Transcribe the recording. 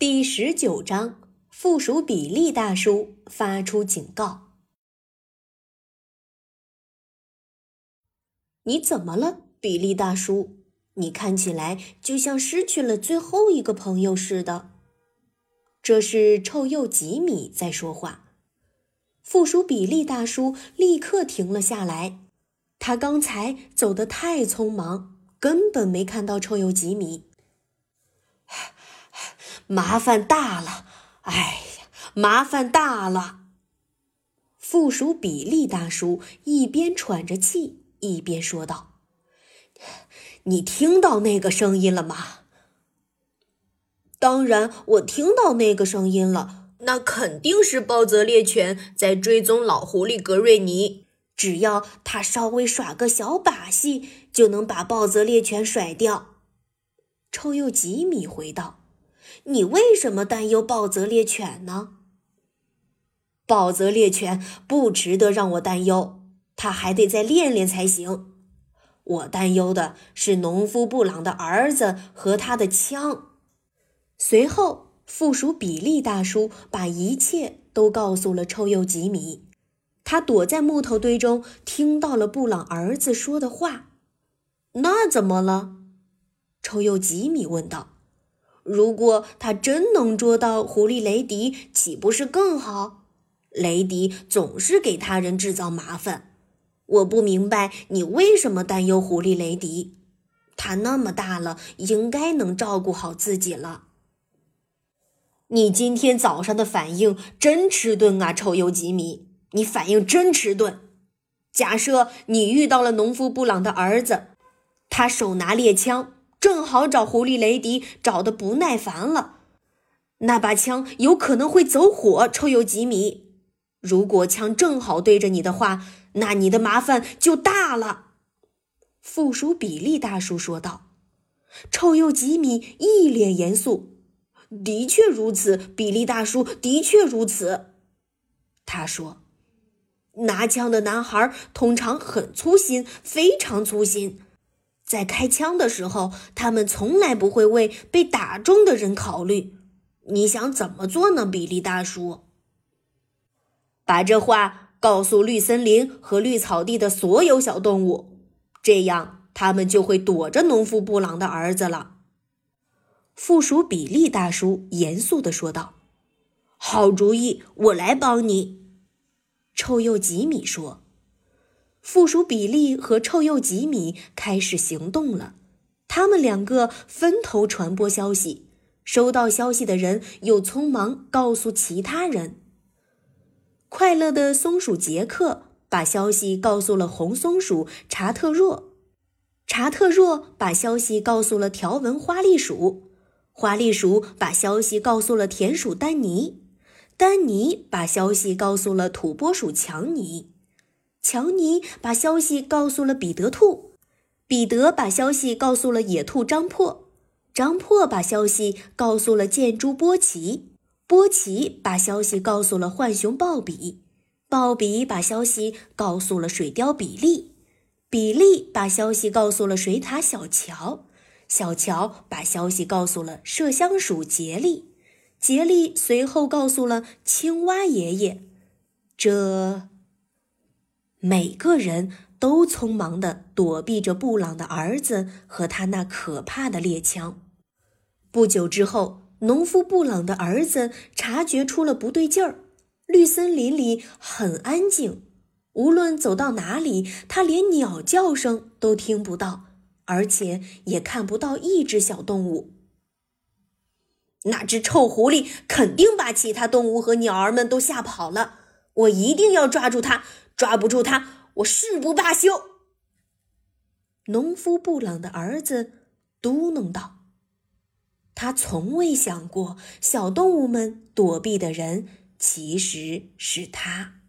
第十九章，附属比例大叔发出警告：“你怎么了，比利大叔？你看起来就像失去了最后一个朋友似的。”这是臭鼬吉米在说话。附属比利大叔立刻停了下来，他刚才走得太匆忙，根本没看到臭鼬吉米。麻烦大了，哎呀，麻烦大了！附属比利大叔一边喘着气，一边说道：“你听到那个声音了吗？”“当然，我听到那个声音了。那肯定是暴泽猎犬在追踪老狐狸格瑞尼。只要他稍微耍个小把戏，就能把暴泽猎犬甩掉。”臭鼬吉米回道。你为什么担忧暴泽猎犬呢？暴泽猎犬不值得让我担忧，他还得再练练才行。我担忧的是农夫布朗的儿子和他的枪。随后，附属比利大叔把一切都告诉了臭鼬吉米。他躲在木头堆中，听到了布朗儿子说的话。那怎么了？臭鼬吉米问道。如果他真能捉到狐狸雷迪，岂不是更好？雷迪总是给他人制造麻烦。我不明白你为什么担忧狐狸雷迪。他那么大了，应该能照顾好自己了。你今天早上的反应真迟钝啊，臭鼬吉米！你反应真迟钝。假设你遇到了农夫布朗的儿子，他手拿猎枪。正好找狐狸雷迪找的不耐烦了，那把枪有可能会走火。臭鼬吉米，如果枪正好对着你的话，那你的麻烦就大了。附属比利大叔说道。臭鼬吉米一脸严肃：“的确如此，比利大叔，的确如此。”他说：“拿枪的男孩通常很粗心，非常粗心。”在开枪的时候，他们从来不会为被打中的人考虑。你想怎么做呢，比利大叔？把这话告诉绿森林和绿草地的所有小动物，这样他们就会躲着农夫布朗的儿子了。附属比利大叔严肃地说道：“好主意，我来帮你。”臭鼬吉米说。附属比利和臭鼬吉米开始行动了，他们两个分头传播消息，收到消息的人又匆忙告诉其他人。快乐的松鼠杰克把消息告诉了红松鼠查特若，查特若把消息告诉了条纹花栗鼠，花栗鼠把消息告诉了田鼠丹尼，丹尼把消息告诉了土拨鼠强尼。强尼把消息告诉了彼得兔，彼得把消息告诉了野兔张破，张破把消息告诉了箭猪波奇，波奇把消息告诉了浣熊鲍比，鲍比把消息告诉了水貂比利，比利把消息告诉了水獭小乔，小乔把消息告诉了麝香鼠杰利，杰利随后告诉了青蛙爷爷，这。每个人都匆忙地躲避着布朗的儿子和他那可怕的猎枪。不久之后，农夫布朗的儿子察觉出了不对劲儿。绿森林里很安静，无论走到哪里，他连鸟叫声都听不到，而且也看不到一只小动物。那只臭狐狸肯定把其他动物和鸟儿们都吓跑了。我一定要抓住它。抓不住他，我誓不罢休。农夫布朗的儿子嘟囔道：“他从未想过，小动物们躲避的人其实是他。”